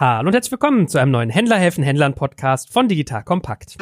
Hallo und herzlich willkommen zu einem neuen Händler helfen Händlern Podcast von Digital Kompakt.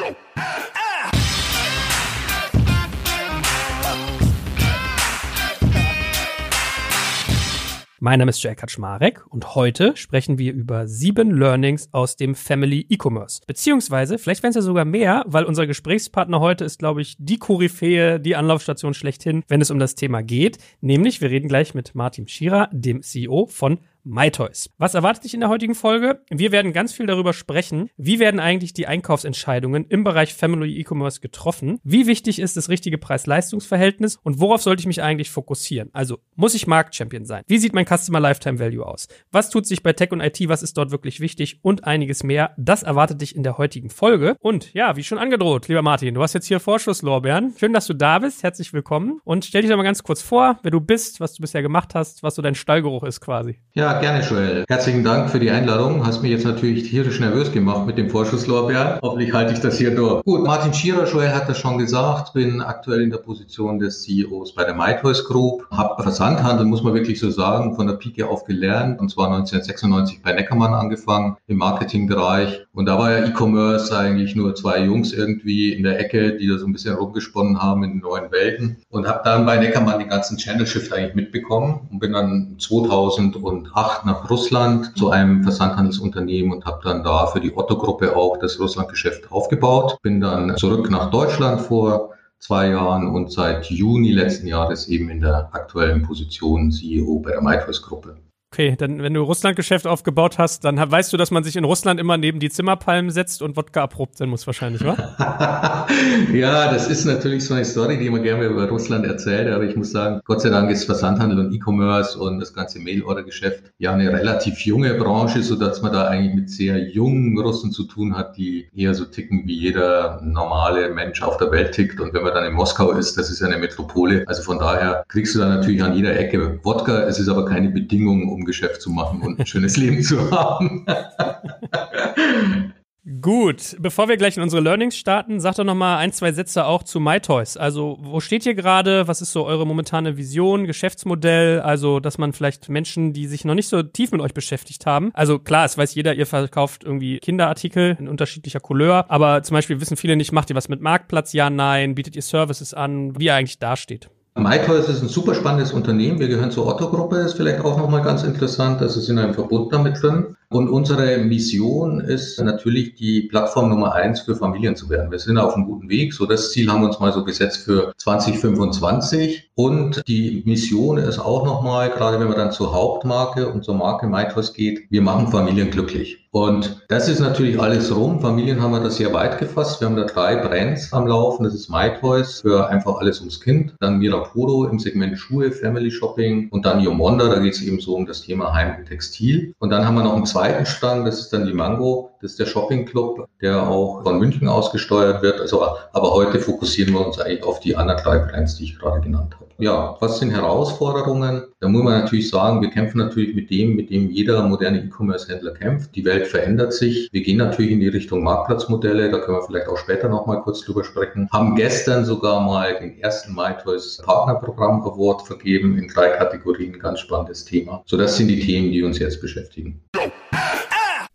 Mein Name ist Jay Kaczmarek und heute sprechen wir über sieben Learnings aus dem Family E-Commerce. Beziehungsweise, vielleicht werden es ja sogar mehr, weil unser Gesprächspartner heute ist, glaube ich, die Koryphäe, die Anlaufstation schlechthin, wenn es um das Thema geht. Nämlich, wir reden gleich mit Martin Schierer, dem CEO von MyToys. Was erwartet dich in der heutigen Folge? Wir werden ganz viel darüber sprechen. Wie werden eigentlich die Einkaufsentscheidungen im Bereich Family E-Commerce getroffen? Wie wichtig ist das richtige Preis-Leistungs-Verhältnis? Und worauf sollte ich mich eigentlich fokussieren? Also, muss ich Marktchampion sein? Wie sieht mein Customer Lifetime Value aus? Was tut sich bei Tech und IT? Was ist dort wirklich wichtig? Und einiges mehr. Das erwartet dich in der heutigen Folge. Und ja, wie schon angedroht, lieber Martin, du hast jetzt hier Vorschusslorbeeren. Schön, dass du da bist. Herzlich willkommen. Und stell dich doch mal ganz kurz vor, wer du bist, was du bisher gemacht hast, was so dein Stallgeruch ist quasi. Ja, ja, gerne, Joel. Herzlichen Dank für die Einladung. Hast mich jetzt natürlich tierisch nervös gemacht mit dem Vorschusslorbeer. Hoffentlich halte ich das hier durch. Gut, Martin Schierer, Joel hat das schon gesagt, bin aktuell in der Position des CEOs bei der MyToys Group. Hab Versandhandel, muss man wirklich so sagen, von der Pike auf gelernt. Und zwar 1996 bei Neckermann angefangen im Marketingbereich. Und da war ja E-Commerce eigentlich nur zwei Jungs irgendwie in der Ecke, die da so ein bisschen rumgesponnen haben in den neuen Welten. Und habe dann bei Neckermann den ganzen Channel Shift eigentlich mitbekommen und bin dann 2008 2008 nach Russland zu einem Versandhandelsunternehmen und habe dann da für die Otto-Gruppe auch das Russlandgeschäft aufgebaut. Bin dann zurück nach Deutschland vor zwei Jahren und seit Juni letzten Jahres eben in der aktuellen Position CEO bei der MyToys-Gruppe. Okay, dann wenn du Russlandgeschäft aufgebaut hast, dann weißt du, dass man sich in Russland immer neben die Zimmerpalmen setzt und Wodka erprobt sein muss wahrscheinlich, wa? ja, das ist natürlich so eine Story, die man gerne über Russland erzählt, aber ich muss sagen, Gott sei Dank ist Versandhandel und E-Commerce und das ganze Mail-Order-Geschäft ja eine relativ junge Branche, so dass man da eigentlich mit sehr jungen Russen zu tun hat, die eher so ticken, wie jeder normale Mensch auf der Welt tickt. Und wenn man dann in Moskau ist, das ist ja eine Metropole, also von daher kriegst du da natürlich an jeder Ecke Wodka, es ist aber keine Bedingung, um um Geschäft zu machen und ein schönes Leben zu haben. Gut, bevor wir gleich in unsere Learnings starten, sag doch noch mal ein, zwei Sätze auch zu MyToys. Also, wo steht ihr gerade? Was ist so eure momentane Vision, Geschäftsmodell? Also, dass man vielleicht Menschen, die sich noch nicht so tief mit euch beschäftigt haben, also klar, es weiß jeder, ihr verkauft irgendwie Kinderartikel in unterschiedlicher Couleur, aber zum Beispiel wissen viele nicht, macht ihr was mit Marktplatz? Ja, nein, bietet ihr Services an, wie ihr eigentlich dasteht? MyToys ist ein super spannendes Unternehmen. Wir gehören zur Otto-Gruppe, ist vielleicht auch nochmal ganz interessant. Ist in einem Verbund damit drin. Und unsere Mission ist natürlich, die Plattform Nummer eins für Familien zu werden. Wir sind auf einem guten Weg. So das Ziel haben wir uns mal so gesetzt für 2025. Und die Mission ist auch nochmal, gerade wenn man dann zur Hauptmarke und zur Marke MyToys geht, wir machen Familien glücklich. Und das ist natürlich alles rum. Familien haben wir das sehr weit gefasst. Wir haben da drei Brands am Laufen. Das ist MyToys für einfach alles ums Kind. Dann Mirapuro im Segment Schuhe, Family Shopping und dann Yomonda. Da geht es eben so um das Thema Heim und Textil. Und dann haben wir noch einen zweiten Strang. Das ist dann die Mango. Das ist der Shopping Club, der auch von München ausgesteuert wird. Also, aber heute fokussieren wir uns eigentlich auf die anderen drei Brands, die ich gerade genannt habe. Ja, was sind Herausforderungen? Da muss man natürlich sagen, wir kämpfen natürlich mit dem, mit dem jeder moderne E-Commerce-Händler kämpft. Die Welt verändert sich. Wir gehen natürlich in die Richtung Marktplatzmodelle. Da können wir vielleicht auch später noch mal kurz drüber sprechen. Haben gestern sogar mal den ersten MyToys Partnerprogramm Award vergeben in drei Kategorien. Ganz spannendes Thema. So, das sind die Themen, die uns jetzt beschäftigen.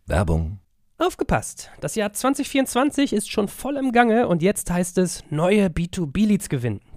Werbung. Aufgepasst! Das Jahr 2024 ist schon voll im Gange und jetzt heißt es neue B2B-Leads gewinnen.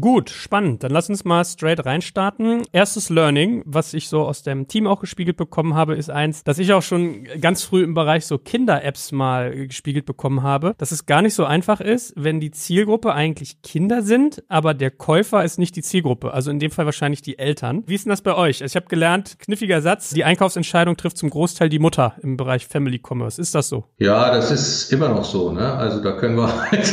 Gut, spannend. Dann lass uns mal straight reinstarten. Erstes Learning, was ich so aus dem Team auch gespiegelt bekommen habe, ist eins, dass ich auch schon ganz früh im Bereich so Kinder-Apps mal gespiegelt bekommen habe, dass es gar nicht so einfach ist, wenn die Zielgruppe eigentlich Kinder sind, aber der Käufer ist nicht die Zielgruppe. Also in dem Fall wahrscheinlich die Eltern. Wie ist denn das bei euch? Also ich habe gelernt, kniffiger Satz, die Einkaufsentscheidung trifft zum Großteil die Mutter im Bereich Family Commerce. Ist das so? Ja, das ist immer noch so. Ne? Also da können wir halt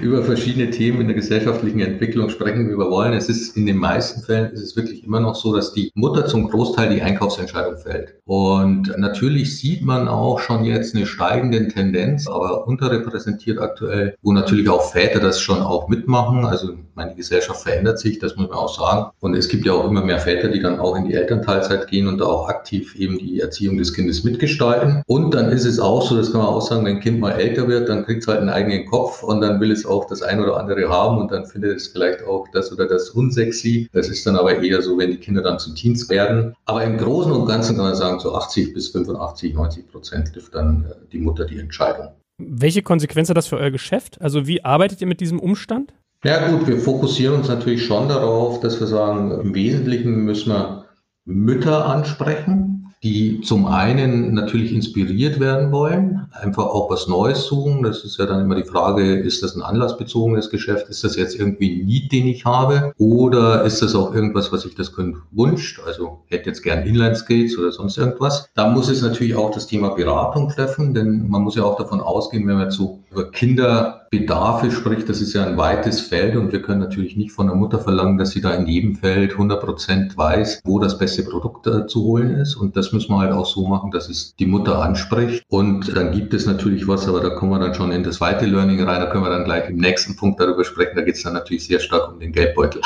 über verschiedene Themen in der gesellschaftlichen Entwicklung sprechen, wie wir wollen. Es ist in den meisten Fällen ist es wirklich immer noch so, dass die Mutter zum Großteil die Einkaufsentscheidung fällt. Und natürlich sieht man auch schon jetzt eine steigende Tendenz, aber unterrepräsentiert aktuell, wo natürlich auch Väter das schon auch mitmachen. Also meine Gesellschaft verändert sich, das muss man auch sagen. Und es gibt ja auch immer mehr Väter, die dann auch in die Elternteilzeit gehen und da auch aktiv eben die Erziehung des Kindes mitgestalten. Und dann ist es auch so, das kann man auch sagen, wenn ein Kind mal älter wird, dann kriegt es halt einen eigenen Kopf und dann will es auch das ein oder andere haben und dann findet es vielleicht auch das oder das unsexy. Das ist dann aber eher so, wenn die Kinder dann zu Teens werden. Aber im Großen und Ganzen kann man sagen, so 80 bis 85, 90 Prozent trifft dann äh, die Mutter die Entscheidung. Welche Konsequenz hat das für euer Geschäft? Also wie arbeitet ihr mit diesem Umstand? Ja gut, wir fokussieren uns natürlich schon darauf, dass wir sagen, im Wesentlichen müssen wir Mütter ansprechen die zum einen natürlich inspiriert werden wollen, einfach auch was Neues suchen. Das ist ja dann immer die Frage, ist das ein anlassbezogenes Geschäft? Ist das jetzt irgendwie ein Need, den ich habe? Oder ist das auch irgendwas, was sich das Kind wünscht? Also hätte jetzt gern Inline-Skates oder sonst irgendwas. Da muss es natürlich auch das Thema Beratung treffen, denn man muss ja auch davon ausgehen, wenn man jetzt so über Kinderbedarfe spricht, das ist ja ein weites Feld und wir können natürlich nicht von der Mutter verlangen, dass sie da in jedem Feld 100 Prozent weiß, wo das beste Produkt äh, zu holen ist. Und das müssen wir halt auch so machen, dass es die Mutter anspricht. Und dann gibt es natürlich was, aber da kommen wir dann schon in das zweite Learning rein. Da können wir dann gleich im nächsten Punkt darüber sprechen. Da geht es dann natürlich sehr stark um den Geldbeutel.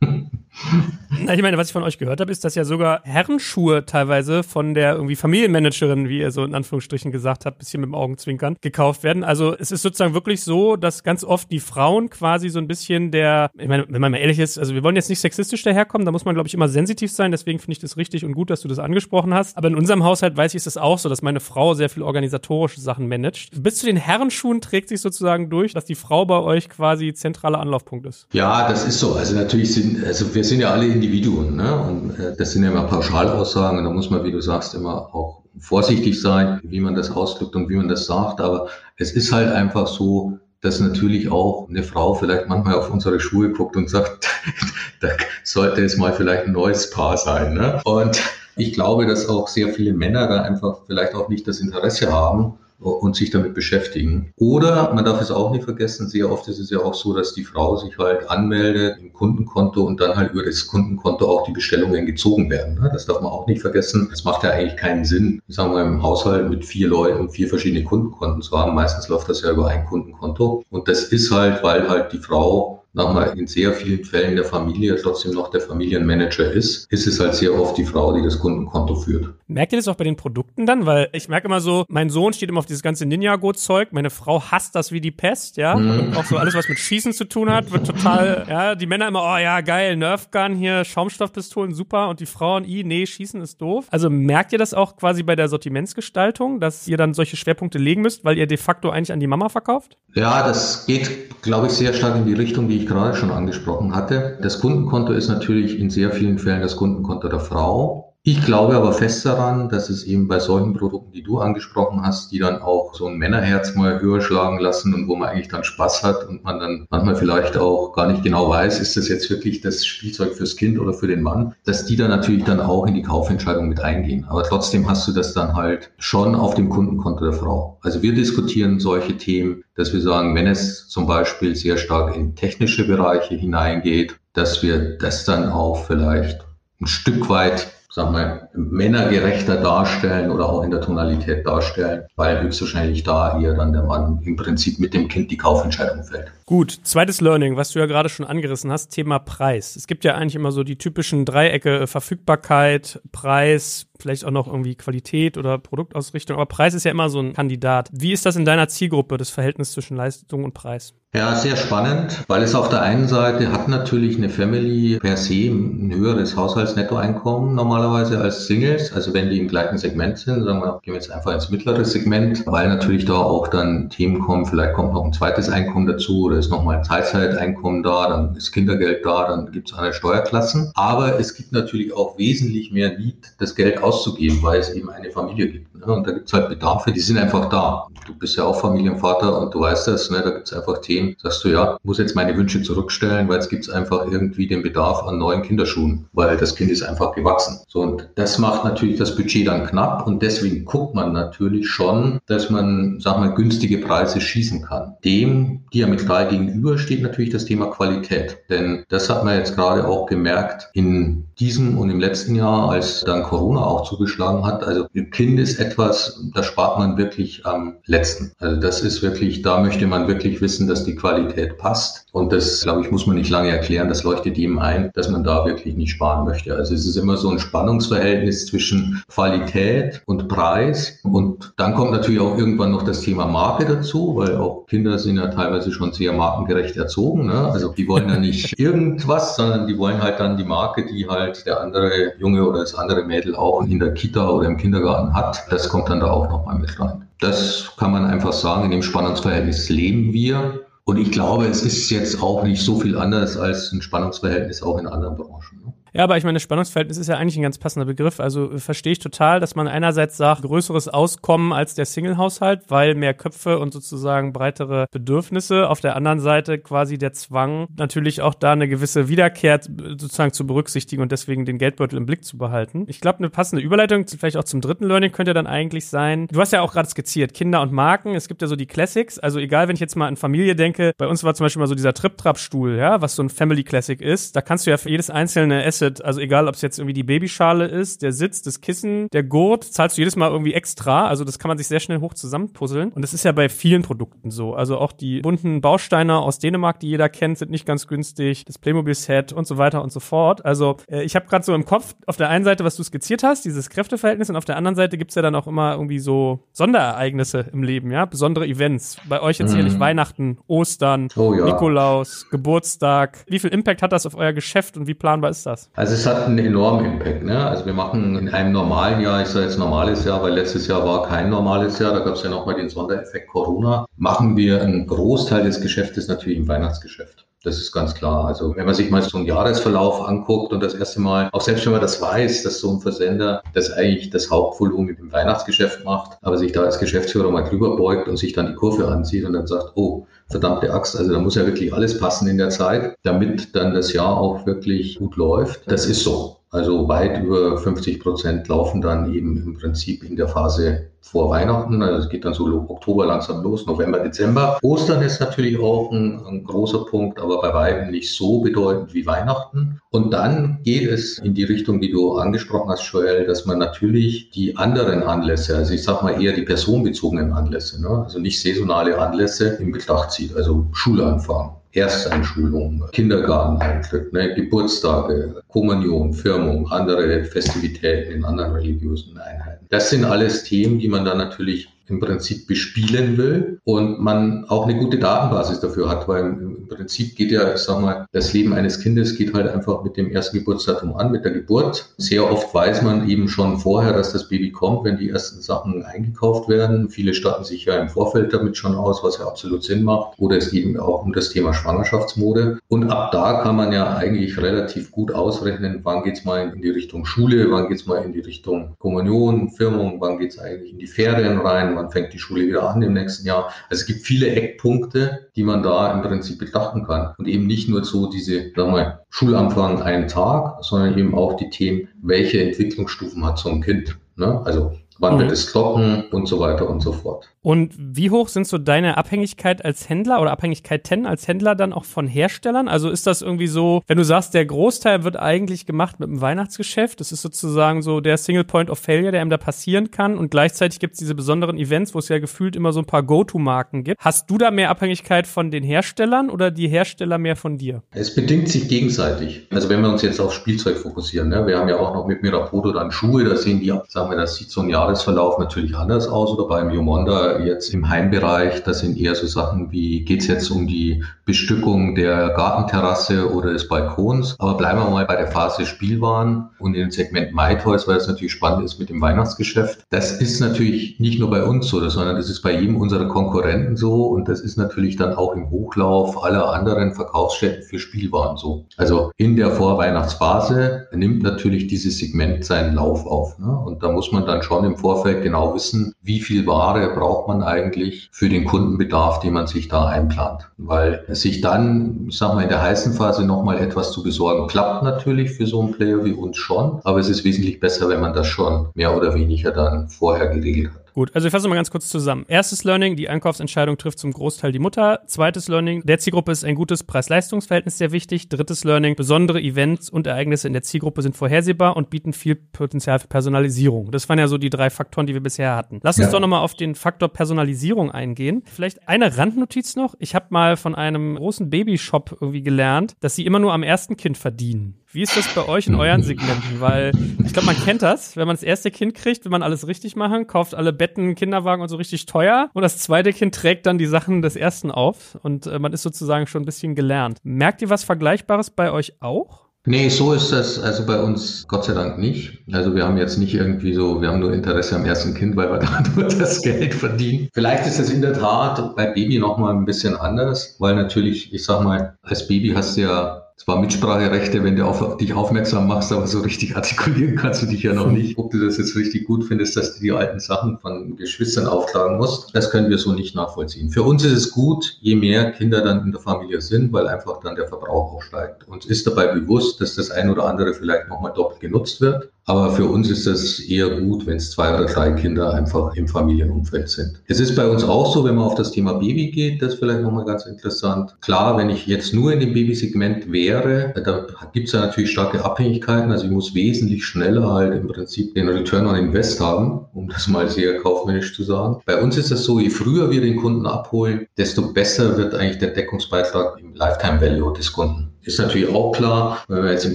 Ich meine, was ich von euch gehört habe, ist, dass ja sogar Herrenschuhe teilweise von der irgendwie Familienmanagerin, wie ihr so in Anführungsstrichen gesagt habt, bisschen mit dem Augenzwinkern, gekauft werden. Also es ist sozusagen wirklich so, dass ganz oft die Frauen quasi so ein bisschen der, ich meine, wenn man mal ehrlich ist, also wir wollen jetzt nicht sexistisch daherkommen, da muss man, glaube ich, immer sensitiv sein, deswegen finde ich das richtig und gut, dass du das angesprochen hast. Aber in unserem Haushalt weiß ich, ist das auch so, dass meine Frau sehr viel organisatorische Sachen managt. Bis zu den Herrenschuhen trägt sich sozusagen durch, dass die Frau bei euch quasi zentraler Anlaufpunkt ist. Ja, das ist so. Also natürlich sind, also wir sind ja alle Individuen. Ne? Und äh, das sind ja immer Pauschalaussagen und da muss man, wie du sagst, immer auch vorsichtig sein, wie man das ausdrückt und wie man das sagt. Aber es ist halt einfach so, dass natürlich auch eine Frau vielleicht manchmal auf unsere Schuhe guckt und sagt, da sollte es mal vielleicht ein neues Paar sein. Ne? Und ich glaube, dass auch sehr viele Männer da einfach vielleicht auch nicht das Interesse haben, und sich damit beschäftigen. Oder man darf es auch nicht vergessen, sehr oft ist es ja auch so, dass die Frau sich halt anmeldet im Kundenkonto und dann halt über das Kundenkonto auch die Bestellungen gezogen werden. Ne? Das darf man auch nicht vergessen. Das macht ja eigentlich keinen Sinn, sagen wir im Haushalt mit vier Leuten vier verschiedene Kundenkonten zu haben. Meistens läuft das ja über ein Kundenkonto. Und das ist halt, weil halt die Frau nochmal in sehr vielen Fällen der Familie trotzdem noch der Familienmanager ist, ist es halt sehr oft die Frau, die das Kundenkonto führt. Merkt ihr das auch bei den Produkten dann? Weil ich merke immer so, mein Sohn steht immer auf dieses ganze Ninjago-Zeug, meine Frau hasst das wie die Pest, ja. Mhm. Auch so alles, was mit Schießen zu tun hat, wird total, ja, die Männer immer, oh ja, geil, Nerfgun hier, Schaumstoffpistolen, super. Und die Frauen, i, nee, Schießen ist doof. Also merkt ihr das auch quasi bei der Sortimentsgestaltung, dass ihr dann solche Schwerpunkte legen müsst, weil ihr de facto eigentlich an die Mama verkauft? Ja, das geht, glaube ich, sehr stark in die Richtung, die ich ich gerade schon angesprochen hatte. Das Kundenkonto ist natürlich in sehr vielen Fällen das Kundenkonto der Frau. Ich glaube aber fest daran, dass es eben bei solchen Produkten, die du angesprochen hast, die dann auch so ein Männerherz mal höher schlagen lassen und wo man eigentlich dann Spaß hat und man dann manchmal vielleicht auch gar nicht genau weiß, ist das jetzt wirklich das Spielzeug fürs Kind oder für den Mann, dass die dann natürlich dann auch in die Kaufentscheidung mit eingehen. Aber trotzdem hast du das dann halt schon auf dem Kundenkonto der Frau. Also wir diskutieren solche Themen, dass wir sagen, wenn es zum Beispiel sehr stark in technische Bereiche hineingeht, dass wir das dann auch vielleicht ein Stück weit sag mal, männergerechter darstellen oder auch in der Tonalität darstellen, weil höchstwahrscheinlich da eher dann der Mann im Prinzip mit dem Kind die Kaufentscheidung fällt. Gut, zweites Learning, was du ja gerade schon angerissen hast, Thema Preis. Es gibt ja eigentlich immer so die typischen Dreiecke äh, Verfügbarkeit, Preis, vielleicht auch noch irgendwie Qualität oder Produktausrichtung, aber Preis ist ja immer so ein Kandidat. Wie ist das in deiner Zielgruppe, das Verhältnis zwischen Leistung und Preis? Ja, sehr spannend, weil es auf der einen Seite hat natürlich eine Family per se ein höheres Haushaltsnettoeinkommen normalerweise als Singles. Also wenn die im gleichen Segment sind, sagen wir, gehen wir jetzt einfach ins mittlere Segment, weil natürlich da auch dann Themen kommen, vielleicht kommt noch ein zweites Einkommen dazu oder ist nochmal ein Teilzeiteinkommen da, dann ist Kindergeld da, dann gibt es andere Steuerklassen. Aber es gibt natürlich auch wesentlich mehr Need, das Geld auszugeben, weil es eben eine Familie gibt. Ne? Und da gibt es halt Bedarfe, die sind einfach da. Du bist ja auch Familienvater und du weißt das, ne? da gibt es einfach Themen, sagst du, ja, muss jetzt meine Wünsche zurückstellen, weil es gibt einfach irgendwie den Bedarf an neuen Kinderschuhen, weil das Kind ist einfach gewachsen. So, und das macht natürlich das Budget dann knapp und deswegen guckt man natürlich schon, dass man, sag mal, günstige Preise schießen kann. Dem diametral gegenüber steht natürlich das Thema Qualität, denn das hat man jetzt gerade auch gemerkt in diesem und im letzten Jahr, als dann Corona auch zugeschlagen hat. Also Kind ist etwas, da spart man wirklich am letzten. Also das ist wirklich, da möchte man wirklich wissen, dass die Qualität passt. Und das, glaube ich, muss man nicht lange erklären. Das leuchtet jedem ein, dass man da wirklich nicht sparen möchte. Also es ist immer so ein Spannungsverhältnis zwischen Qualität und Preis. Und dann kommt natürlich auch irgendwann noch das Thema Marke dazu, weil auch Kinder sind ja teilweise schon sehr markengerecht erzogen. Ne? Also die wollen ja nicht irgendwas, sondern die wollen halt dann die Marke, die halt der andere Junge oder das andere Mädel auch in der Kita oder im Kindergarten hat. Das kommt dann da auch nochmal mit rein. Das kann man einfach sagen. In dem Spannungsverhältnis leben wir. Und ich glaube, es ist jetzt auch nicht so viel anders als ein Spannungsverhältnis auch in anderen Branchen. Ja, aber ich meine, Spannungsverhältnis ist ja eigentlich ein ganz passender Begriff. Also äh, verstehe ich total, dass man einerseits sagt, größeres Auskommen als der Single-Haushalt, weil mehr Köpfe und sozusagen breitere Bedürfnisse. Auf der anderen Seite quasi der Zwang, natürlich auch da eine gewisse Wiederkehr sozusagen zu berücksichtigen und deswegen den Geldbeutel im Blick zu behalten. Ich glaube, eine passende Überleitung, vielleicht auch zum dritten Learning, könnte dann eigentlich sein, du hast ja auch gerade skizziert, Kinder und Marken. Es gibt ja so die Classics. Also egal, wenn ich jetzt mal an Familie denke, bei uns war zum Beispiel mal so dieser Trip-Trap-Stuhl, ja, was so ein Family Classic ist. Da kannst du ja für jedes einzelne Essen kostet, also egal, ob es jetzt irgendwie die Babyschale ist, der Sitz, das Kissen, der Gurt, zahlst du jedes Mal irgendwie extra. Also das kann man sich sehr schnell hoch zusammenpuzzeln. Und das ist ja bei vielen Produkten so. Also auch die bunten Bausteine aus Dänemark, die jeder kennt, sind nicht ganz günstig. Das Playmobil-Set und so weiter und so fort. Also äh, ich habe gerade so im Kopf auf der einen Seite, was du skizziert hast, dieses Kräfteverhältnis, und auf der anderen Seite gibt's ja dann auch immer irgendwie so Sonderereignisse im Leben, ja, besondere Events. Bei euch jetzt mhm. Weihnachten, Ostern, oh, ja. Nikolaus, Geburtstag. Wie viel Impact hat das auf euer Geschäft und wie planbar ist das? Also es hat einen enormen Impact. Ne? Also wir machen in einem normalen Jahr, ich sage jetzt normales Jahr, weil letztes Jahr war kein normales Jahr, da gab es ja nochmal den Sondereffekt Corona, machen wir einen Großteil des Geschäftes natürlich im Weihnachtsgeschäft. Das ist ganz klar. Also wenn man sich mal so einen Jahresverlauf anguckt und das erste Mal, auch selbst wenn man das weiß, dass so ein Versender das eigentlich das Hauptvolumen im Weihnachtsgeschäft macht, aber sich da als Geschäftsführer mal drüber beugt und sich dann die Kurve anzieht und dann sagt, oh, verdammte Axt, also da muss ja wirklich alles passen in der Zeit, damit dann das Jahr auch wirklich gut läuft. Das ist so. Also weit über 50 Prozent laufen dann eben im Prinzip in der Phase vor Weihnachten. Also es geht dann so Oktober langsam los, November, Dezember. Ostern ist natürlich auch ein, ein großer Punkt, aber bei weitem nicht so bedeutend wie Weihnachten. Und dann geht es in die Richtung, die du angesprochen hast, Joel, dass man natürlich die anderen Anlässe, also ich sag mal eher die personenbezogenen Anlässe, ne? also nicht saisonale Anlässe in Betracht zieht, also Schulanfang. Ersteinschulung, Kindergarteneintritt, ne, Geburtstage, Kommunion, Firmung, andere Festivitäten in anderen religiösen Einheiten. Das sind alles Themen, die man dann natürlich im Prinzip bespielen will und man auch eine gute Datenbasis dafür hat, weil im Prinzip geht ja, ich sag mal, das Leben eines Kindes geht halt einfach mit dem ersten Geburtsdatum an, mit der Geburt. Sehr oft weiß man eben schon vorher, dass das Baby kommt, wenn die ersten Sachen eingekauft werden. Viele statten sich ja im Vorfeld damit schon aus, was ja absolut Sinn macht. Oder es geht auch um das Thema Schwangerschaftsmode. Und ab da kann man ja eigentlich relativ gut ausrechnen, wann geht's mal in die Richtung Schule, wann geht's mal in die Richtung Kommunion, Firmung, wann geht's eigentlich in die Ferien rein, wann fängt die Schule wieder an im nächsten Jahr. Also es gibt viele Eckpunkte, die man da im Prinzip betrachten kann. Und eben nicht nur so diese, sagen wir mal, Schulanfang einen Tag, sondern eben auch die Themen, welche Entwicklungsstufen hat so ein Kind. Ne? Also wann mhm. wird es trocken und so weiter und so fort. Und wie hoch sind so deine Abhängigkeit als Händler oder Abhängigkeiten als Händler dann auch von Herstellern? Also ist das irgendwie so, wenn du sagst, der Großteil wird eigentlich gemacht mit dem Weihnachtsgeschäft, das ist sozusagen so der Single Point of Failure, der einem da passieren kann und gleichzeitig gibt es diese besonderen Events, wo es ja gefühlt immer so ein paar Go-To-Marken gibt. Hast du da mehr Abhängigkeit von den Herstellern oder die Hersteller mehr von dir? Es bedingt sich gegenseitig. Also wenn wir uns jetzt auf Spielzeug fokussieren, ne? wir haben ja auch noch mit Mirapodo dann Schuhe, da sehen die, sagen wir, das sieht so ein Jahresverlauf natürlich anders aus oder beim oder jetzt im Heimbereich, das sind eher so Sachen wie, geht es jetzt um die Bestückung der Gartenterrasse oder des Balkons? Aber bleiben wir mal bei der Phase Spielwaren und im Segment MyToys, weil es natürlich spannend ist mit dem Weihnachtsgeschäft. Das ist natürlich nicht nur bei uns so, sondern das ist bei jedem unserer Konkurrenten so und das ist natürlich dann auch im Hochlauf aller anderen Verkaufsstätten für Spielwaren so. Also in der Vorweihnachtsphase nimmt natürlich dieses Segment seinen Lauf auf. Ne? Und da muss man dann schon im Vorfeld genau wissen, wie viel Ware braucht man eigentlich für den Kundenbedarf, den man sich da einplant. Weil sich dann, ich sag mal, in der heißen Phase nochmal etwas zu besorgen, klappt natürlich für so einen Player wie uns schon, aber es ist wesentlich besser, wenn man das schon mehr oder weniger dann vorher geregelt hat. Gut, also ich fasse mal ganz kurz zusammen. Erstes Learning, die Einkaufsentscheidung trifft zum Großteil die Mutter. Zweites Learning, der Zielgruppe ist ein gutes Preis-Leistungs-Verhältnis sehr wichtig. Drittes Learning, besondere Events und Ereignisse in der Zielgruppe sind vorhersehbar und bieten viel Potenzial für Personalisierung. Das waren ja so die drei Faktoren, die wir bisher hatten. Lass uns ja. doch nochmal auf den Faktor Personalisierung eingehen. Vielleicht eine Randnotiz noch. Ich habe mal von einem großen Babyshop irgendwie gelernt, dass sie immer nur am ersten Kind verdienen. Wie ist das bei euch in euren Segmenten? Weil ich glaube, man kennt das, wenn man das erste Kind kriegt, will man alles richtig machen, kauft alle Betten, Kinderwagen und so richtig teuer und das zweite Kind trägt dann die Sachen des ersten auf und äh, man ist sozusagen schon ein bisschen gelernt. Merkt ihr was Vergleichbares bei euch auch? Nee, so ist das also bei uns Gott sei Dank nicht. Also wir haben jetzt nicht irgendwie so, wir haben nur Interesse am ersten Kind, weil wir da nur das Geld verdienen. Vielleicht ist es in der Tat bei Baby nochmal ein bisschen anders, weil natürlich, ich sag mal, als Baby hast du ja zwar Mitspracherechte, wenn du auf dich aufmerksam machst, aber so richtig artikulieren kannst du dich ja noch nicht. Ob du das jetzt richtig gut findest, dass du die alten Sachen von Geschwistern auftragen musst, das können wir so nicht nachvollziehen. Für uns ist es gut, je mehr Kinder dann in der Familie sind, weil einfach dann der Verbrauch auch steigt. Uns ist dabei bewusst, dass das ein oder andere vielleicht nochmal doppelt genutzt wird. Aber für uns ist es eher gut, wenn es zwei oder drei Kinder einfach im Familienumfeld sind. Es ist bei uns auch so, wenn man auf das Thema Baby geht, das ist vielleicht nochmal ganz interessant. Klar, wenn ich jetzt nur in dem Babysegment wäre, da gibt es ja natürlich starke Abhängigkeiten. Also ich muss wesentlich schneller halt im Prinzip den Return on Invest haben, um das mal sehr kaufmännisch zu sagen. Bei uns ist es so, je früher wir den Kunden abholen, desto besser wird eigentlich der Deckungsbeitrag im Lifetime Value des Kunden. Ist natürlich auch klar, wenn wir jetzt im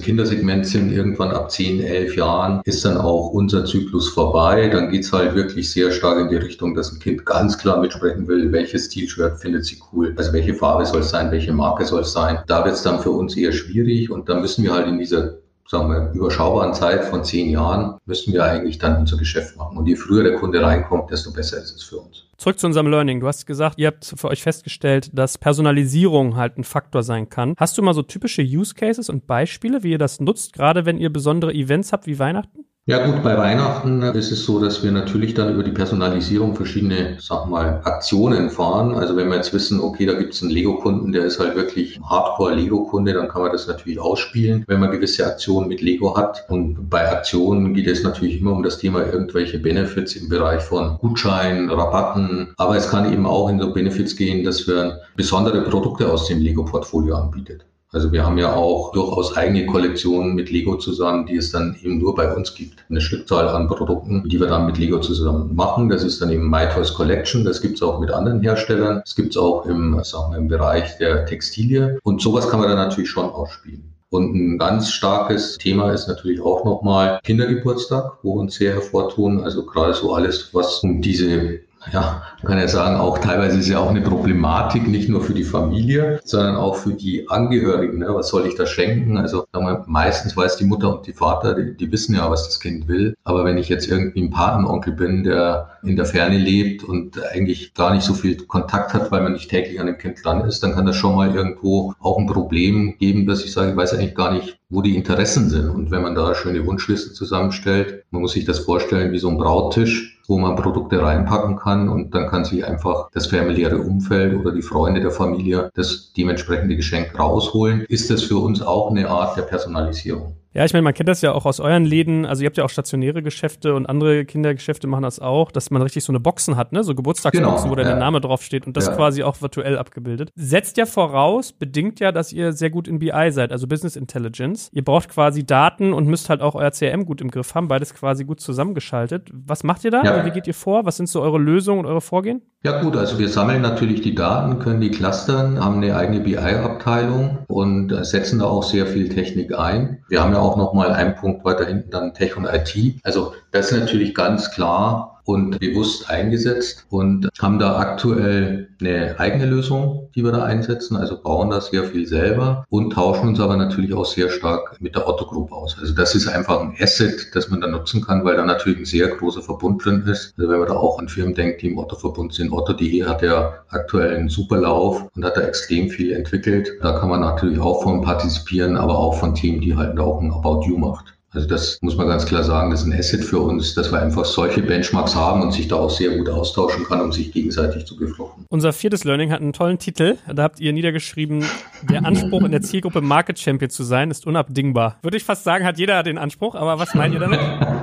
Kindersegment sind, irgendwann ab 10, 11 Jahren ist dann auch unser Zyklus vorbei. Dann geht's halt wirklich sehr stark in die Richtung, dass ein Kind ganz klar mitsprechen will, welches T-Shirt findet sie cool, also welche Farbe soll es sein, welche Marke soll es sein. Da wird's dann für uns eher schwierig und da müssen wir halt in dieser sagen wir, überschaubaren Zeit von zehn Jahren müssen wir eigentlich dann unser Geschäft machen. Und je früher der Kunde reinkommt, desto besser ist es für uns. Zurück zu unserem Learning. Du hast gesagt, ihr habt für euch festgestellt, dass Personalisierung halt ein Faktor sein kann. Hast du mal so typische Use Cases und Beispiele, wie ihr das nutzt, gerade wenn ihr besondere Events habt wie Weihnachten? Ja gut, bei Weihnachten ist es so, dass wir natürlich dann über die Personalisierung verschiedene, sag mal, Aktionen fahren. Also wenn wir jetzt wissen, okay, da gibt es einen Lego-Kunden, der ist halt wirklich Hardcore-Lego-Kunde, dann kann man das natürlich ausspielen, wenn man gewisse Aktionen mit Lego hat. Und bei Aktionen geht es natürlich immer um das Thema irgendwelche Benefits im Bereich von Gutscheinen, Rabatten. Aber es kann eben auch in so Benefits gehen, dass wir besondere Produkte aus dem Lego-Portfolio anbietet. Also wir haben ja auch durchaus eigene Kollektionen mit Lego zusammen, die es dann eben nur bei uns gibt. Eine Stückzahl an Produkten, die wir dann mit Lego zusammen machen. Das ist dann eben MyToys Collection. Das gibt es auch mit anderen Herstellern. Das gibt es auch im, sagen wir, im Bereich der Textilie. Und sowas kann man dann natürlich schon ausspielen. Und ein ganz starkes Thema ist natürlich auch nochmal Kindergeburtstag, wo uns sehr hervortun. Also gerade so alles, was um diese ja, man kann ja sagen, auch teilweise ist ja auch eine Problematik, nicht nur für die Familie, sondern auch für die Angehörigen. Ne? Was soll ich da schenken? Also wir, meistens weiß die Mutter und die Vater, die, die, wissen ja, was das Kind will. Aber wenn ich jetzt irgendwie ein Patenonkel bin, der in der Ferne lebt und eigentlich gar nicht so viel Kontakt hat, weil man nicht täglich an dem Kind dran ist, dann kann das schon mal irgendwo auch ein Problem geben, dass ich sage, ich weiß eigentlich gar nicht, wo die Interessen sind. Und wenn man da schöne Wunschliste zusammenstellt, man muss sich das vorstellen wie so ein Brauttisch, wo man Produkte reinpacken kann und dann kann sich einfach das familiäre Umfeld oder die Freunde der Familie das dementsprechende Geschenk rausholen, ist das für uns auch eine Art der Personalisierung. Ja, ich meine, man kennt das ja auch aus euren Läden. Also ihr habt ja auch stationäre Geschäfte und andere Kindergeschäfte machen das auch, dass man richtig so eine Boxen hat, ne? So Geburtstagsboxen, genau, wo dann ja. der Name draufsteht und das ja. quasi auch virtuell abgebildet. Setzt ja voraus, bedingt ja, dass ihr sehr gut in BI seid, also Business Intelligence. Ihr braucht quasi Daten und müsst halt auch euer CRM gut im Griff haben, beides quasi gut zusammengeschaltet. Was macht ihr da? Ja. Wie geht ihr vor? Was sind so eure Lösungen und eure Vorgehen? Ja gut, also wir sammeln natürlich die Daten, können die clustern, haben eine eigene BI-Abteilung und setzen da auch sehr viel Technik ein. Wir haben ja auch noch mal einen Punkt weiter hinten dann Tech und IT. Also das ist natürlich ganz klar und bewusst eingesetzt und haben da aktuell eine eigene Lösung, die wir da einsetzen, also bauen da sehr viel selber und tauschen uns aber natürlich auch sehr stark mit der Otto Group aus. Also das ist einfach ein Asset, das man da nutzen kann, weil da natürlich ein sehr großer Verbund drin ist. Also wenn man da auch an Firmen denkt, die im Otto-Verbund sind, Otto.de hat ja aktuell einen super Lauf und hat da extrem viel entwickelt. Da kann man natürlich auch von partizipieren, aber auch von Themen, die halt auch ein About You macht. Also das muss man ganz klar sagen, das ist ein Asset für uns, dass wir einfach solche Benchmarks haben und sich da auch sehr gut austauschen kann, um sich gegenseitig zu befruchten. Unser viertes Learning hat einen tollen Titel. Da habt ihr niedergeschrieben, der Anspruch in der Zielgruppe Market Champion zu sein, ist unabdingbar. Würde ich fast sagen, hat jeder den Anspruch, aber was meint ihr damit?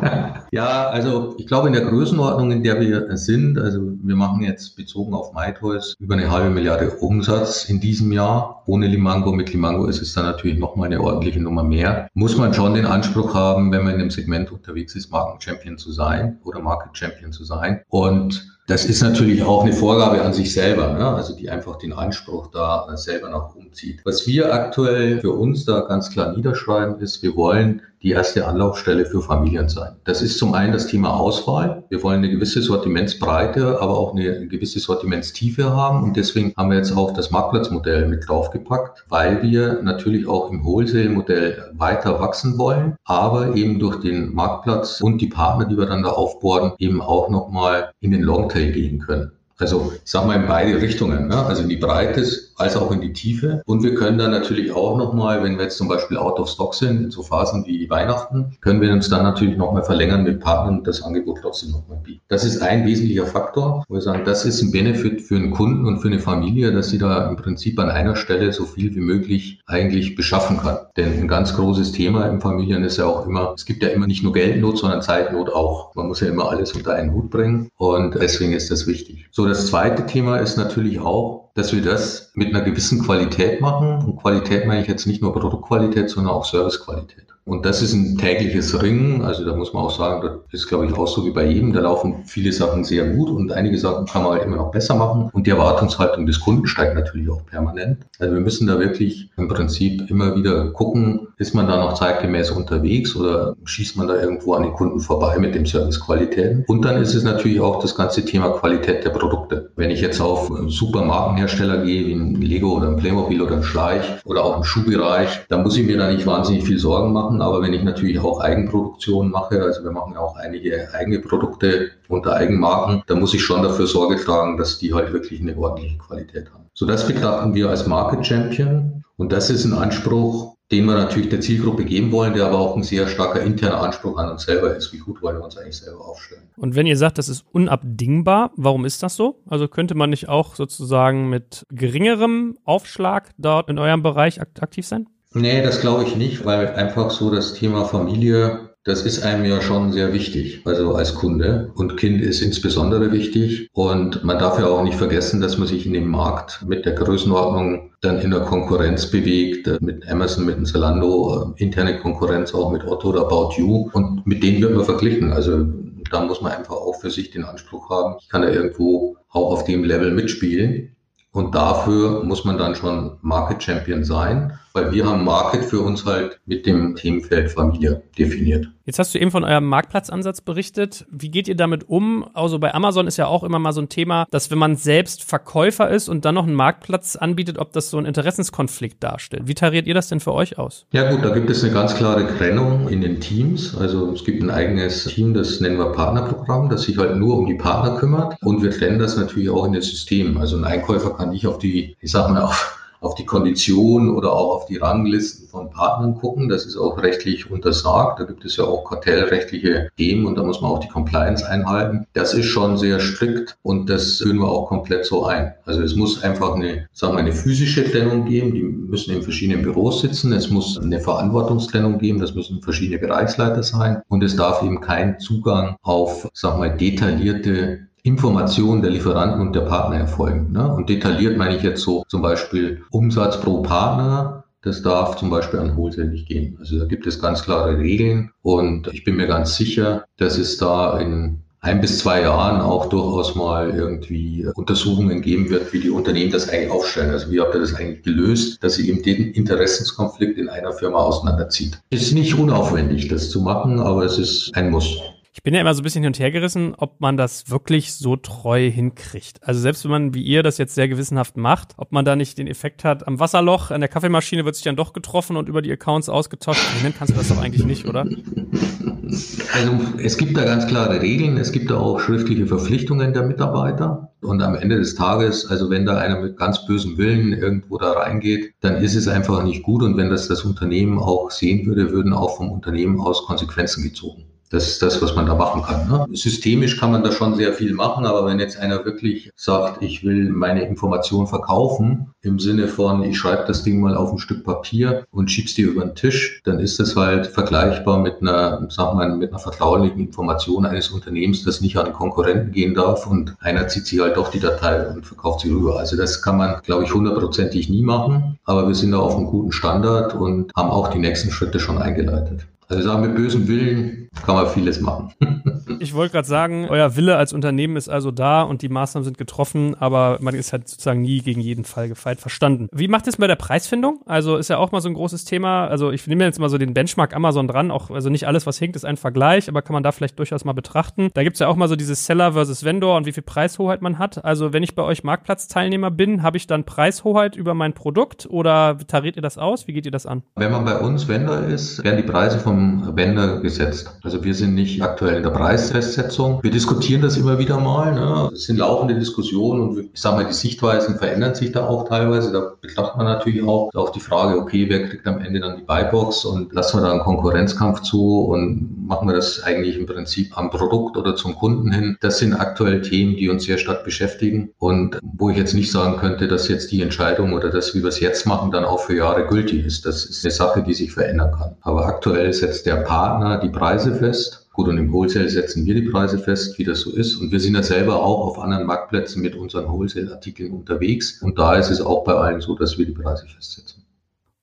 ja, also ich glaube in der Größenordnung, in der wir sind, also wir machen jetzt bezogen auf MyToys über eine halbe Milliarde Umsatz in diesem Jahr. Ohne Limango, mit Limango ist es dann natürlich nochmal eine ordentliche Nummer mehr. Muss man schon den Anspruch haben, wenn man in dem Segment unterwegs ist, Marken-Champion zu sein oder Market-Champion zu sein. Und das ist natürlich auch eine Vorgabe an sich selber, ne? also die einfach den Anspruch da selber noch umzieht. Was wir aktuell für uns da ganz klar niederschreiben, ist, wir wollen die erste Anlaufstelle für Familien sein. Das ist zum einen das Thema Auswahl. Wir wollen eine gewisse Sortimentsbreite, aber auch eine gewisse Sortimentstiefe haben. Und deswegen haben wir jetzt auch das Marktplatzmodell mit draufgepackt, weil wir natürlich auch im Wholesale-Modell weiter wachsen wollen, aber eben durch den Marktplatz und die Partner, die wir dann da aufbohren, eben auch nochmal in den Longtail gehen können. Also ich sag mal in beide Richtungen, ne? also in die Breite als auch in die Tiefe. Und wir können dann natürlich auch nochmal, wenn wir jetzt zum Beispiel out of stock sind, in so Phasen wie Weihnachten, können wir uns dann natürlich nochmal verlängern mit Partnern und das Angebot trotzdem nochmal bieten. Das ist ein wesentlicher Faktor, wo wir sagen, das ist ein Benefit für einen Kunden und für eine Familie, dass sie da im Prinzip an einer Stelle so viel wie möglich eigentlich beschaffen kann. Denn ein ganz großes Thema in Familien ist ja auch immer, es gibt ja immer nicht nur Geldnot, sondern Zeitnot auch. Man muss ja immer alles unter einen Hut bringen und deswegen ist das wichtig. So, das zweite Thema ist natürlich auch, dass wir das mit einer gewissen Qualität machen. Und Qualität meine ich jetzt nicht nur Produktqualität, sondern auch Servicequalität. Und das ist ein tägliches Ringen. Also da muss man auch sagen, das ist, glaube ich, auch so wie bei jedem. Da laufen viele Sachen sehr gut und einige Sachen kann man halt immer noch besser machen. Und die Erwartungshaltung des Kunden steigt natürlich auch permanent. Also wir müssen da wirklich im Prinzip immer wieder gucken, ist man da noch zeitgemäß unterwegs oder schießt man da irgendwo an den Kunden vorbei mit dem Servicequalitäten? Und dann ist es natürlich auch das ganze Thema Qualität der Produkte. Wenn ich jetzt auf Supermarkenhersteller gehe, wie ein Lego oder ein Playmobil oder ein Schleich oder auch im Schuhbereich, dann muss ich mir da nicht wahnsinnig viel Sorgen machen machen, aber wenn ich natürlich auch Eigenproduktion mache, also wir machen ja auch einige eigene Produkte unter Eigenmarken, dann muss ich schon dafür Sorge tragen, dass die halt wirklich eine ordentliche Qualität haben. So das betrachten wir als Market Champion und das ist ein Anspruch, den wir natürlich der Zielgruppe geben wollen, der aber auch ein sehr starker interner Anspruch an uns selber ist. Wie gut wollen wir uns eigentlich selber aufstellen? Und wenn ihr sagt, das ist unabdingbar, warum ist das so? Also könnte man nicht auch sozusagen mit geringerem Aufschlag dort in eurem Bereich aktiv sein? Nee, das glaube ich nicht, weil einfach so das Thema Familie, das ist einem ja schon sehr wichtig, also als Kunde. Und Kind ist insbesondere wichtig. Und man darf ja auch nicht vergessen, dass man sich in dem Markt mit der Größenordnung dann in der Konkurrenz bewegt, mit Amazon, mit Zalando, äh, interne Konkurrenz auch mit Otto oder About You. Und mit denen wird man verglichen. Also da muss man einfach auch für sich den Anspruch haben, ich kann da irgendwo auch auf dem Level mitspielen. Und dafür muss man dann schon Market Champion sein, weil wir haben Market für uns halt mit dem Themenfeld Familie definiert. Jetzt hast du eben von eurem Marktplatzansatz berichtet. Wie geht ihr damit um? Also bei Amazon ist ja auch immer mal so ein Thema, dass wenn man selbst Verkäufer ist und dann noch einen Marktplatz anbietet, ob das so einen Interessenskonflikt darstellt. Wie tariert ihr das denn für euch aus? Ja gut, da gibt es eine ganz klare Trennung in den Teams. Also es gibt ein eigenes Team, das nennen wir Partnerprogramm, das sich halt nur um die Partner kümmert. Und wir trennen das natürlich auch in den Systemen. Also ein Einkäufer kann nicht auf die, ich sag mal, auf auf die Konditionen oder auch auf die Ranglisten von Partnern gucken. Das ist auch rechtlich untersagt. Da gibt es ja auch kartellrechtliche Themen und da muss man auch die Compliance einhalten. Das ist schon sehr strikt und das führen wir auch komplett so ein. Also es muss einfach eine, sagen wir, eine physische Trennung geben. Die müssen in verschiedenen Büros sitzen. Es muss eine Verantwortungstrennung geben. Das müssen verschiedene Bereichsleiter sein und es darf eben kein Zugang auf, sagen wir, detaillierte Informationen der Lieferanten und der Partner erfolgen. Ne? Und detailliert meine ich jetzt so zum Beispiel Umsatz pro Partner. Das darf zum Beispiel an Wholesale nicht gehen. Also da gibt es ganz klare Regeln und ich bin mir ganz sicher, dass es da in ein bis zwei Jahren auch durchaus mal irgendwie Untersuchungen geben wird, wie die Unternehmen das eigentlich aufstellen. Also wie habt ihr das eigentlich gelöst, dass sie eben den Interessenskonflikt in einer Firma auseinanderzieht. Ist nicht unaufwendig, das zu machen, aber es ist ein Muss. Ich bin ja immer so ein bisschen hin und her gerissen, ob man das wirklich so treu hinkriegt. Also selbst wenn man, wie ihr das jetzt sehr gewissenhaft macht, ob man da nicht den Effekt hat, am Wasserloch, an der Kaffeemaschine wird sich dann doch getroffen und über die Accounts ausgetauscht. Nennen kannst du das doch eigentlich nicht, oder? Also es gibt da ganz klare Regeln, es gibt da auch schriftliche Verpflichtungen der Mitarbeiter. Und am Ende des Tages, also wenn da einer mit ganz bösem Willen irgendwo da reingeht, dann ist es einfach nicht gut. Und wenn das das Unternehmen auch sehen würde, würden auch vom Unternehmen aus Konsequenzen gezogen. Das ist das, was man da machen kann. Ne? Systemisch kann man da schon sehr viel machen, aber wenn jetzt einer wirklich sagt, ich will meine Information verkaufen, im Sinne von, ich schreibe das Ding mal auf ein Stück Papier und schieb's dir über den Tisch, dann ist das halt vergleichbar mit einer, sag mal, mit einer vertraulichen Information eines Unternehmens, das nicht an Konkurrenten gehen darf und einer zieht sich halt doch die Datei und verkauft sie rüber. Also das kann man, glaube ich, hundertprozentig nie machen, aber wir sind da auf einem guten Standard und haben auch die nächsten Schritte schon eingeleitet. Also sagen, mit bösem Willen kann man vieles machen. ich wollte gerade sagen, euer Wille als Unternehmen ist also da und die Maßnahmen sind getroffen, aber man ist halt sozusagen nie gegen jeden Fall gefeit verstanden. Wie macht es bei der Preisfindung? Also ist ja auch mal so ein großes Thema. Also ich nehme jetzt mal so den Benchmark Amazon dran. Auch, also nicht alles, was hinkt, ist ein Vergleich, aber kann man da vielleicht durchaus mal betrachten. Da gibt es ja auch mal so dieses Seller versus Vendor und wie viel Preishoheit man hat. Also wenn ich bei euch Marktplatzteilnehmer bin, habe ich dann Preishoheit über mein Produkt oder tariert ihr das aus? Wie geht ihr das an? Wenn man bei uns Vendor ist, werden die Preise vom vom Vendor gesetzt. Also wir sind nicht aktuell in der Preisfestsetzung. Wir diskutieren das immer wieder mal. Ne? Es sind laufende Diskussionen und ich sage mal, die Sichtweisen verändern sich da auch teilweise. Da betrachtet man natürlich auch auf die Frage, okay, wer kriegt am Ende dann die Buybox und lassen wir da einen Konkurrenzkampf zu und machen wir das eigentlich im Prinzip am Produkt oder zum Kunden hin. Das sind aktuell Themen, die uns sehr stark beschäftigen und wo ich jetzt nicht sagen könnte, dass jetzt die Entscheidung oder das, wie wir es jetzt machen, dann auch für Jahre gültig ist. Das ist eine Sache, die sich verändern kann. Aber aktuell setzt setzt der Partner die Preise fest. Gut, und im Wholesale setzen wir die Preise fest, wie das so ist. Und wir sind ja selber auch auf anderen Marktplätzen mit unseren Wholesale-Artikeln unterwegs. Und da ist es auch bei allen so, dass wir die Preise festsetzen.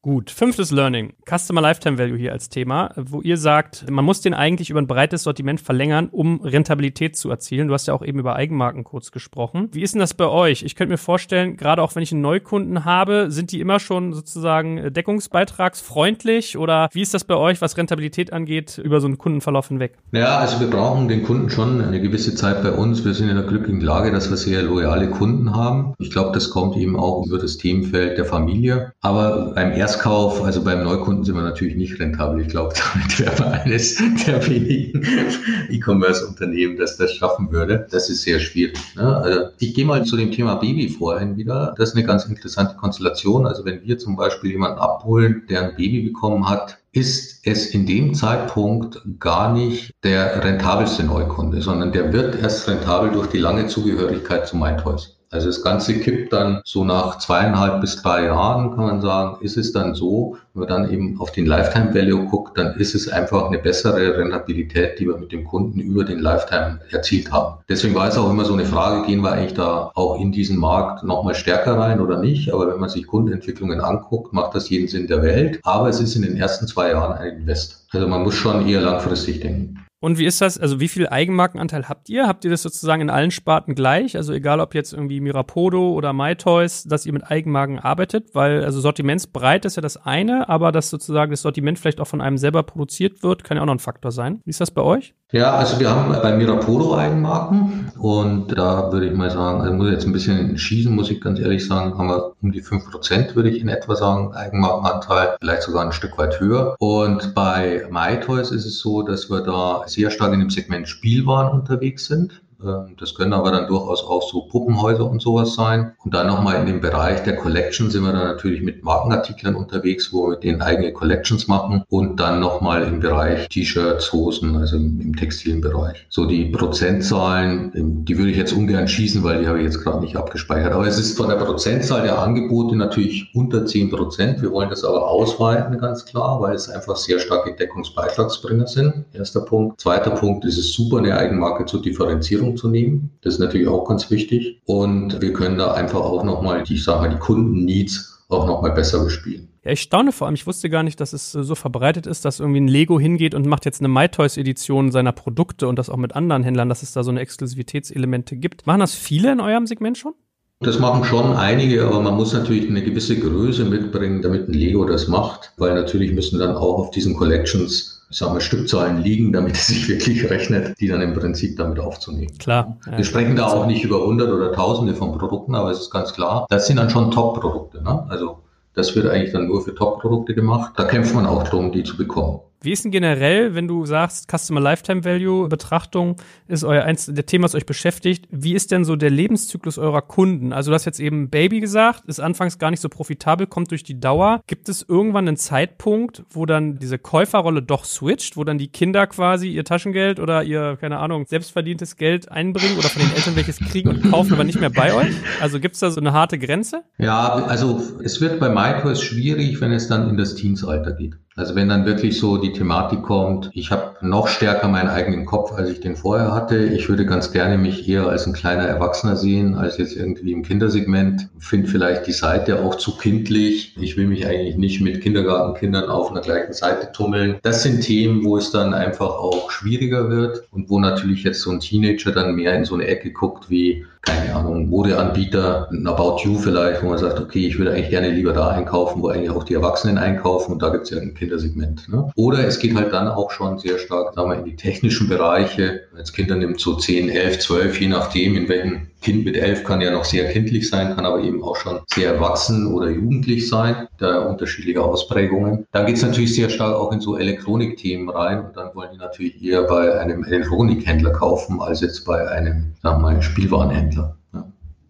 Gut, fünftes Learning. Customer Lifetime Value hier als Thema, wo ihr sagt, man muss den eigentlich über ein breites Sortiment verlängern, um Rentabilität zu erzielen. Du hast ja auch eben über Eigenmarken kurz gesprochen. Wie ist denn das bei euch? Ich könnte mir vorstellen, gerade auch wenn ich einen Neukunden habe, sind die immer schon sozusagen deckungsbeitragsfreundlich oder wie ist das bei euch, was Rentabilität angeht, über so einen Kundenverlauf hinweg? Ja, also wir brauchen den Kunden schon eine gewisse Zeit bei uns. Wir sind in der glücklichen Lage, dass wir sehr loyale Kunden haben. Ich glaube, das kommt eben auch über das Themenfeld der Familie. Aber beim ersten Erstkauf, also beim Neukunden sind wir natürlich nicht rentabel. Ich glaube, damit wäre eines der wenigen E-Commerce-Unternehmen, das das schaffen würde. Das ist sehr schwierig. Ne? Also ich gehe mal zu dem Thema Baby vorhin wieder. Das ist eine ganz interessante Konstellation. Also wenn wir zum Beispiel jemanden abholen, der ein Baby bekommen hat, ist es in dem Zeitpunkt gar nicht der rentabelste Neukunde, sondern der wird erst rentabel durch die lange Zugehörigkeit zu MyToys. Also das Ganze kippt dann so nach zweieinhalb bis drei Jahren, kann man sagen, ist es dann so, wenn man dann eben auf den Lifetime Value guckt, dann ist es einfach eine bessere Rentabilität, die wir mit dem Kunden über den Lifetime erzielt haben. Deswegen war es auch immer so eine Frage, gehen wir eigentlich da auch in diesen Markt nochmal stärker rein oder nicht? Aber wenn man sich Kundenentwicklungen anguckt, macht das jeden Sinn der Welt. Aber es ist in den ersten zwei Jahren ein Invest. Also man muss schon eher langfristig denken. Und wie ist das? Also wie viel Eigenmarkenanteil habt ihr? Habt ihr das sozusagen in allen Sparten gleich? Also egal ob jetzt irgendwie Mirapodo oder MyToys, dass ihr mit Eigenmarken arbeitet? Weil also Sortimentsbreit ist ja das eine, aber dass sozusagen das Sortiment vielleicht auch von einem selber produziert wird, kann ja auch noch ein Faktor sein. Wie ist das bei euch? Ja, also wir haben bei Mirapodo Eigenmarken und da würde ich mal sagen, also muss ich jetzt ein bisschen schießen, muss ich ganz ehrlich sagen, haben wir um die fünf Prozent, würde ich in etwa sagen, Eigenmarkenanteil, vielleicht sogar ein Stück weit höher. Und bei MyToys ist es so, dass wir da sehr stark in dem Segment Spielwaren unterwegs sind. Ähm, das können aber dann durchaus auch so Puppenhäuser und sowas sein. Und dann nochmal in dem Bereich der Collection sind wir dann natürlich mit Markenartikeln unterwegs, wo wir denen eigene Collections machen. Und dann nochmal im Bereich T-Shirts, Hosen, also im textilen Bereich. So die Prozentzahlen, ähm, die würde ich jetzt ungern schießen, weil die habe ich jetzt gerade nicht abgespeichert. Aber es ist von der Prozentzahl der Angebote natürlich unter 10 Prozent. Wir wollen das aber ausweiten, ganz klar, weil es einfach sehr starke Deckungsbeitragsbringer sind. Erster Punkt. Zweiter Punkt ist es super, eine Eigenmarke zur Differenzierung zu nehmen. Das ist natürlich auch ganz wichtig. Und wir können da einfach auch nochmal, ich sage mal, die Kunden-Needs auch nochmal besser bespielen. Ja, ich staune vor allem. Ich wusste gar nicht, dass es so verbreitet ist, dass irgendwie ein Lego hingeht und macht jetzt eine MyToys-Edition seiner Produkte und das auch mit anderen Händlern, dass es da so eine Exklusivitätselemente gibt. Machen das viele in eurem Segment schon? Das machen schon einige, aber man muss natürlich eine gewisse Größe mitbringen, damit ein Lego das macht, weil natürlich müssen dann auch auf diesen Collections sagen wir, Stückzahlen liegen, damit es sich wirklich rechnet, die dann im Prinzip damit aufzunehmen. Klar. Wir ja, sprechen da auch nicht über hundert oder tausende von Produkten, aber es ist ganz klar, das sind dann schon Top-Produkte. Ne? Also das wird eigentlich dann nur für Top-Produkte gemacht. Da kämpft man auch drum, die zu bekommen. Wie ist denn generell, wenn du sagst, Customer Lifetime Value Betrachtung ist euer eins der Themen, was euch beschäftigt. Wie ist denn so der Lebenszyklus eurer Kunden? Also du hast jetzt eben Baby gesagt, ist anfangs gar nicht so profitabel, kommt durch die Dauer. Gibt es irgendwann einen Zeitpunkt, wo dann diese Käuferrolle doch switcht, wo dann die Kinder quasi ihr Taschengeld oder ihr, keine Ahnung, selbstverdientes Geld einbringen oder von den Eltern welches kriegen und kaufen, aber nicht mehr bei euch? Also gibt es da so eine harte Grenze? Ja, also es wird bei MyToys schwierig, wenn es dann in das Teensalter geht. Also wenn dann wirklich so die Thematik kommt, ich habe noch stärker meinen eigenen Kopf, als ich den vorher hatte. Ich würde ganz gerne mich eher als ein kleiner Erwachsener sehen, als jetzt irgendwie im Kindersegment. Finde vielleicht die Seite auch zu kindlich. Ich will mich eigentlich nicht mit Kindergartenkindern auf einer gleichen Seite tummeln. Das sind Themen, wo es dann einfach auch schwieriger wird und wo natürlich jetzt so ein Teenager dann mehr in so eine Ecke guckt wie keine Ahnung, Modeanbieter, ein About You vielleicht, wo man sagt, okay, ich würde eigentlich gerne lieber da einkaufen, wo eigentlich auch die Erwachsenen einkaufen und da gibt es ja ein Kindersegment. Ne? Oder es geht halt dann auch schon sehr stark, sagen wir, in die technischen Bereiche. Als Kinder nimmt so 10, 11, 12, je nachdem, in welchem Kind mit 11 kann ja noch sehr kindlich sein, kann aber eben auch schon sehr erwachsen oder jugendlich sein, da unterschiedliche Ausprägungen. Dann geht es natürlich sehr stark auch in so Elektronikthemen rein und dann wollen die natürlich eher bei einem Elektronikhändler kaufen, als jetzt bei einem, sagen wir mal, Spielwarenhändler. Händler. Ja.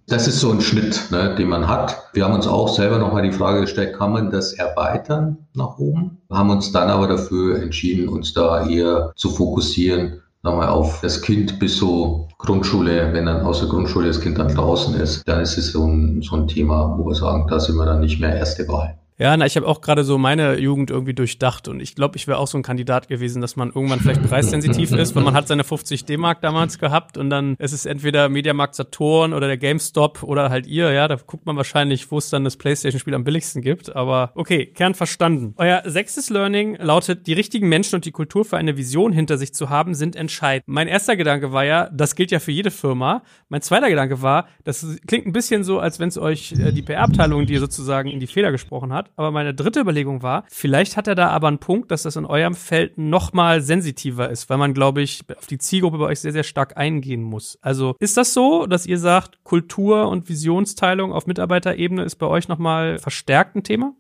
Das ist so ein Schnitt, ne, den man hat. Wir haben uns auch selber nochmal die Frage gestellt, kann man das erweitern nach oben? Wir haben uns dann aber dafür entschieden, uns da eher zu fokussieren, nochmal auf das Kind bis so Grundschule, wenn dann aus der Grundschule das Kind dann draußen ist, dann ist es so ein, so ein Thema, wo wir sagen, da sind wir dann nicht mehr erste Wahl. Ja, na, ich habe auch gerade so meine Jugend irgendwie durchdacht und ich glaube, ich wäre auch so ein Kandidat gewesen, dass man irgendwann vielleicht preissensitiv ist, weil man hat seine 50 D-Mark damals gehabt und dann ist es entweder Mediamarkt Saturn oder der GameStop oder halt ihr, ja, da guckt man wahrscheinlich, wo es dann das Playstation-Spiel am billigsten gibt, aber okay, Kern verstanden. Euer sechstes Learning lautet, die richtigen Menschen und die Kultur für eine Vision hinter sich zu haben, sind entscheidend. Mein erster Gedanke war ja, das gilt ja für jede Firma. Mein zweiter Gedanke war, das klingt ein bisschen so, als wenn es euch äh, die PR-Abteilung, die sozusagen in die Fehler gesprochen hat, aber meine dritte Überlegung war, vielleicht hat er da aber einen Punkt, dass das in eurem Feld nochmal sensitiver ist, weil man, glaube ich, auf die Zielgruppe bei euch sehr, sehr stark eingehen muss. Also ist das so, dass ihr sagt, Kultur und Visionsteilung auf Mitarbeiterebene ist bei euch nochmal verstärkt ein Thema?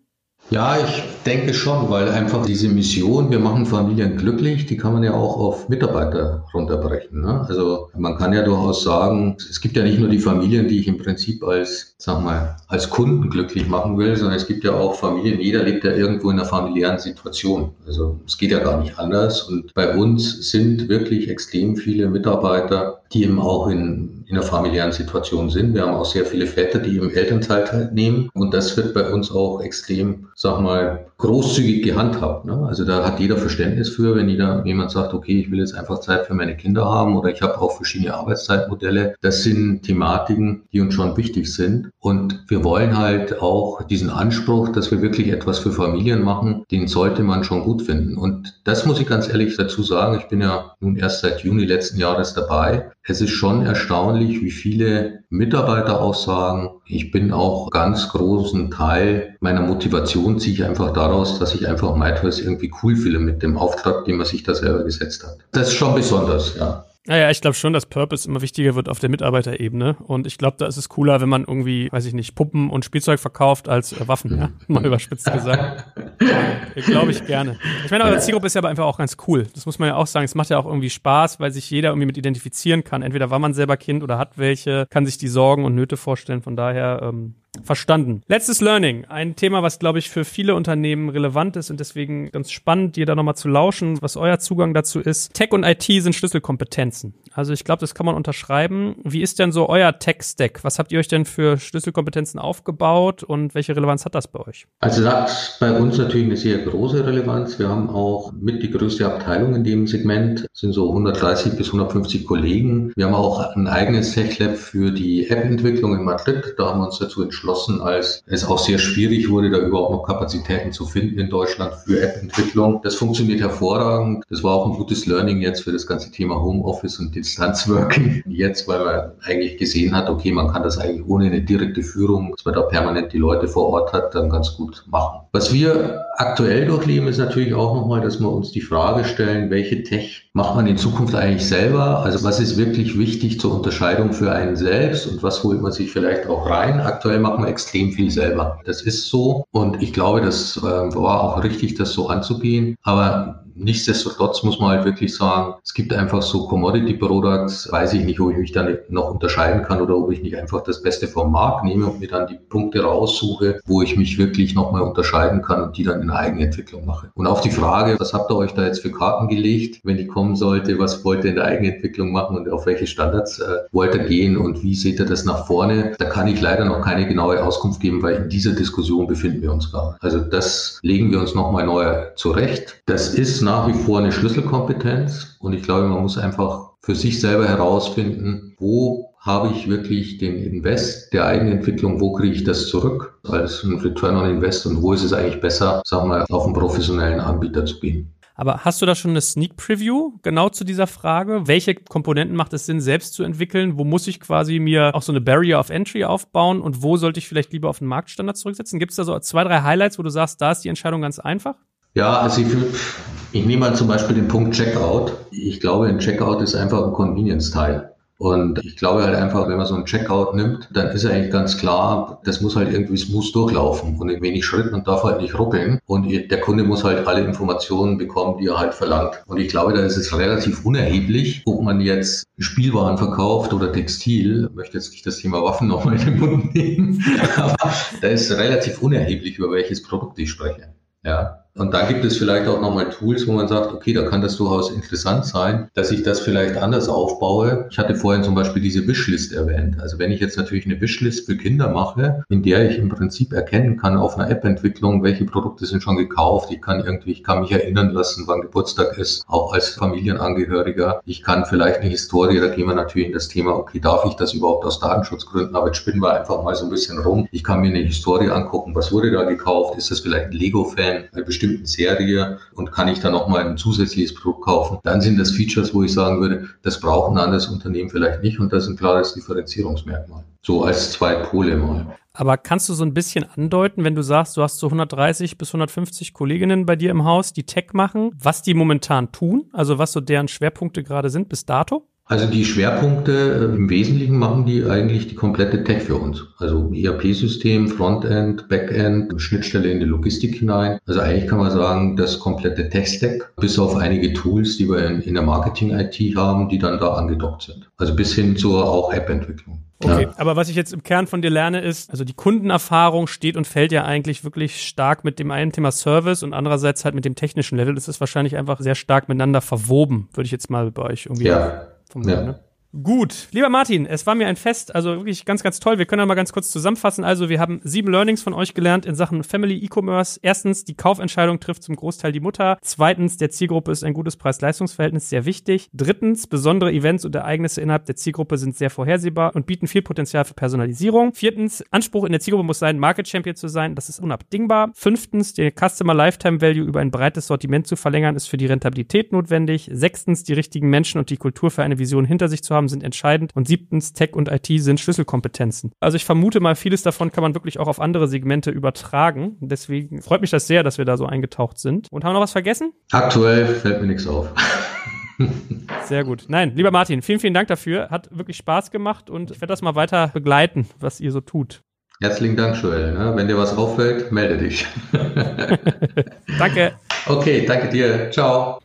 Ja, ich denke schon, weil einfach diese Mission, wir machen Familien glücklich, die kann man ja auch auf Mitarbeiter runterbrechen. Ne? Also man kann ja durchaus sagen, es gibt ja nicht nur die Familien, die ich im Prinzip als, sag mal, als Kunden glücklich machen will, sondern es gibt ja auch Familien, jeder lebt ja irgendwo in einer familiären Situation. Also es geht ja gar nicht anders. Und bei uns sind wirklich extrem viele Mitarbeiter, die eben auch in, in einer familiären Situation sind. Wir haben auch sehr viele Väter, die im Elternteil teilnehmen. Und das wird bei uns auch extrem, sag mal, großzügig gehandhabt. Ne? Also da hat jeder Verständnis für, wenn jeder, jemand sagt, okay, ich will jetzt einfach Zeit für meine Kinder haben oder ich habe auch verschiedene Arbeitszeitmodelle. Das sind Thematiken, die uns schon wichtig sind. Und wir wollen halt auch diesen Anspruch, dass wir wirklich etwas für Familien machen, den sollte man schon gut finden. Und das muss ich ganz ehrlich dazu sagen. Ich bin ja nun erst seit Juni letzten Jahres dabei. Es ist schon erstaunlich, wie viele Mitarbeiter auch sagen, ich bin auch ganz großen Teil meiner Motivation ziehe ich einfach daraus, dass ich einfach MyToys irgendwie cool fühle mit dem Auftrag, den man sich da selber gesetzt hat. Das ist schon besonders, ja. Naja, ich glaube schon, dass Purpose immer wichtiger wird auf der Mitarbeiterebene. Und ich glaube, da ist es cooler, wenn man irgendwie, weiß ich nicht, Puppen und Spielzeug verkauft als äh, Waffen, ja? Mal überspitzt gesagt. glaube ich gerne. Ich meine, eure Zielgruppe ist ja aber einfach auch ganz cool. Das muss man ja auch sagen. Es macht ja auch irgendwie Spaß, weil sich jeder irgendwie mit identifizieren kann. Entweder war man selber Kind oder hat welche, kann sich die Sorgen und Nöte vorstellen. Von daher, ähm, Verstanden. Letztes Learning. Ein Thema, was, glaube ich, für viele Unternehmen relevant ist und deswegen ganz spannend, dir da nochmal zu lauschen, was euer Zugang dazu ist. Tech und IT sind Schlüsselkompetenzen. Also ich glaube, das kann man unterschreiben. Wie ist denn so euer Tech-Stack? Was habt ihr euch denn für Schlüsselkompetenzen aufgebaut und welche Relevanz hat das bei euch? Also das hat bei uns natürlich eine sehr große Relevanz. Wir haben auch mit die größte Abteilung in dem Segment, das sind so 130 bis 150 Kollegen. Wir haben auch ein eigenes Tech-Lab für die App-Entwicklung in Madrid. Da haben wir uns dazu entschlossen, entschlossen, als es auch sehr schwierig wurde, da überhaupt noch Kapazitäten zu finden in Deutschland für App-Entwicklung. Das funktioniert hervorragend. Das war auch ein gutes Learning jetzt für das ganze Thema Homeoffice und Distanzworking. Jetzt, weil man eigentlich gesehen hat, okay, man kann das eigentlich ohne eine direkte Führung, dass man da permanent die Leute vor Ort hat, dann ganz gut machen. Was wir aktuell durchleben, ist natürlich auch nochmal, dass wir uns die Frage stellen, welche Tech macht man in Zukunft eigentlich selber? Also was ist wirklich wichtig zur Unterscheidung für einen selbst und was holt man sich vielleicht auch rein? Aktuell machen wir extrem viel selber. Das ist so und ich glaube, das äh, war auch richtig, das so anzugehen. Aber Nichtsdestotrotz muss man halt wirklich sagen, es gibt einfach so Commodity Products, weiß ich nicht, ob ich mich da noch unterscheiden kann oder ob ich nicht einfach das Beste vom Markt nehme und mir dann die Punkte raussuche, wo ich mich wirklich nochmal unterscheiden kann und die dann in Eigenentwicklung mache. Und auf die Frage, was habt ihr euch da jetzt für Karten gelegt, wenn die kommen sollte, was wollt ihr in der Eigenentwicklung machen und auf welche Standards äh, wollt ihr gehen und wie seht ihr das nach vorne? Da kann ich leider noch keine genaue Auskunft geben, weil in dieser Diskussion befinden wir uns gerade. Also das legen wir uns nochmal neu zurecht. Das ist nach wie vor eine Schlüsselkompetenz und ich glaube, man muss einfach für sich selber herausfinden, wo habe ich wirklich den Invest der Eigenentwicklung, wo kriege ich das zurück als ein Return on Invest und wo ist es eigentlich besser, sagen wir, auf einen professionellen Anbieter zu gehen. Aber hast du da schon eine Sneak Preview genau zu dieser Frage? Welche Komponenten macht es Sinn, selbst zu entwickeln? Wo muss ich quasi mir auch so eine Barrier of Entry aufbauen? Und wo sollte ich vielleicht lieber auf den Marktstandard zurücksetzen? Gibt es da so zwei, drei Highlights, wo du sagst, da ist die Entscheidung ganz einfach? Ja, also ich, ich nehme mal zum Beispiel den Punkt Checkout. Ich glaube, ein Checkout ist einfach ein Convenience-Teil. Und ich glaube halt einfach, wenn man so einen Checkout nimmt, dann ist eigentlich ganz klar, das muss halt irgendwie smooth durchlaufen und in wenig Schritten und darf halt nicht ruckeln. Und der Kunde muss halt alle Informationen bekommen, die er halt verlangt. Und ich glaube, da ist es relativ unerheblich, ob man jetzt Spielwaren verkauft oder Textil. Ich möchte jetzt nicht das Thema Waffen nochmal in den Mund nehmen, aber da ist relativ unerheblich, über welches Produkt ich spreche. Ja. Und da gibt es vielleicht auch nochmal Tools, wo man sagt, okay, da kann das durchaus interessant sein, dass ich das vielleicht anders aufbaue. Ich hatte vorhin zum Beispiel diese Wishlist erwähnt. Also wenn ich jetzt natürlich eine Wishlist für Kinder mache, in der ich im Prinzip erkennen kann auf einer App-Entwicklung, welche Produkte sind schon gekauft. Ich kann irgendwie, ich kann mich erinnern lassen, wann Geburtstag ist, auch als Familienangehöriger. Ich kann vielleicht eine Historie, da gehen wir natürlich in das Thema, okay, darf ich das überhaupt aus Datenschutzgründen? Aber jetzt spinnen wir einfach mal so ein bisschen rum. Ich kann mir eine Historie angucken, was wurde da gekauft? Ist das vielleicht ein Lego-Fan? Bestimmten Serie und kann ich dann nochmal ein zusätzliches Produkt kaufen, dann sind das Features, wo ich sagen würde, das braucht ein anderes Unternehmen vielleicht nicht und das ist ein klares Differenzierungsmerkmal. So als zwei Pole mal. Aber kannst du so ein bisschen andeuten, wenn du sagst, du hast so 130 bis 150 Kolleginnen bei dir im Haus, die Tech machen, was die momentan tun, also was so deren Schwerpunkte gerade sind bis dato? Also die Schwerpunkte äh, im Wesentlichen machen die eigentlich die komplette Tech für uns. Also ERP-System, Frontend, Backend, Schnittstelle in die Logistik hinein. Also eigentlich kann man sagen, das komplette Tech-Stack, bis auf einige Tools, die wir in, in der Marketing-IT haben, die dann da angedockt sind. Also bis hin zur auch App-Entwicklung. Okay, ja. aber was ich jetzt im Kern von dir lerne, ist, also die Kundenerfahrung steht und fällt ja eigentlich wirklich stark mit dem einen Thema Service und andererseits halt mit dem technischen Level. Das ist wahrscheinlich einfach sehr stark miteinander verwoben, würde ich jetzt mal bei euch irgendwie ja vom ja. ne? Gut, lieber Martin, es war mir ein Fest, also wirklich ganz, ganz toll. Wir können mal ganz kurz zusammenfassen. Also, wir haben sieben Learnings von euch gelernt in Sachen Family E-Commerce. Erstens, die Kaufentscheidung trifft zum Großteil die Mutter. Zweitens, der Zielgruppe ist ein gutes Preis-Leistungs-Verhältnis sehr wichtig. Drittens, besondere Events und Ereignisse innerhalb der Zielgruppe sind sehr vorhersehbar und bieten viel Potenzial für Personalisierung. Viertens, Anspruch in der Zielgruppe muss sein, Market Champion zu sein. Das ist unabdingbar. Fünftens, den Customer Lifetime Value über ein breites Sortiment zu verlängern, ist für die Rentabilität notwendig. Sechstens, die richtigen Menschen und die Kultur für eine Vision hinter sich zu haben, sind entscheidend. Und siebtens, Tech und IT sind Schlüsselkompetenzen. Also ich vermute mal, vieles davon kann man wirklich auch auf andere Segmente übertragen. Deswegen freut mich das sehr, dass wir da so eingetaucht sind. Und haben wir noch was vergessen? Aktuell fällt mir nichts auf. Sehr gut. Nein, lieber Martin, vielen, vielen Dank dafür. Hat wirklich Spaß gemacht und ich werde das mal weiter begleiten, was ihr so tut. Herzlichen Dank, Joel. Wenn dir was auffällt, melde dich. danke. Okay, danke dir. Ciao.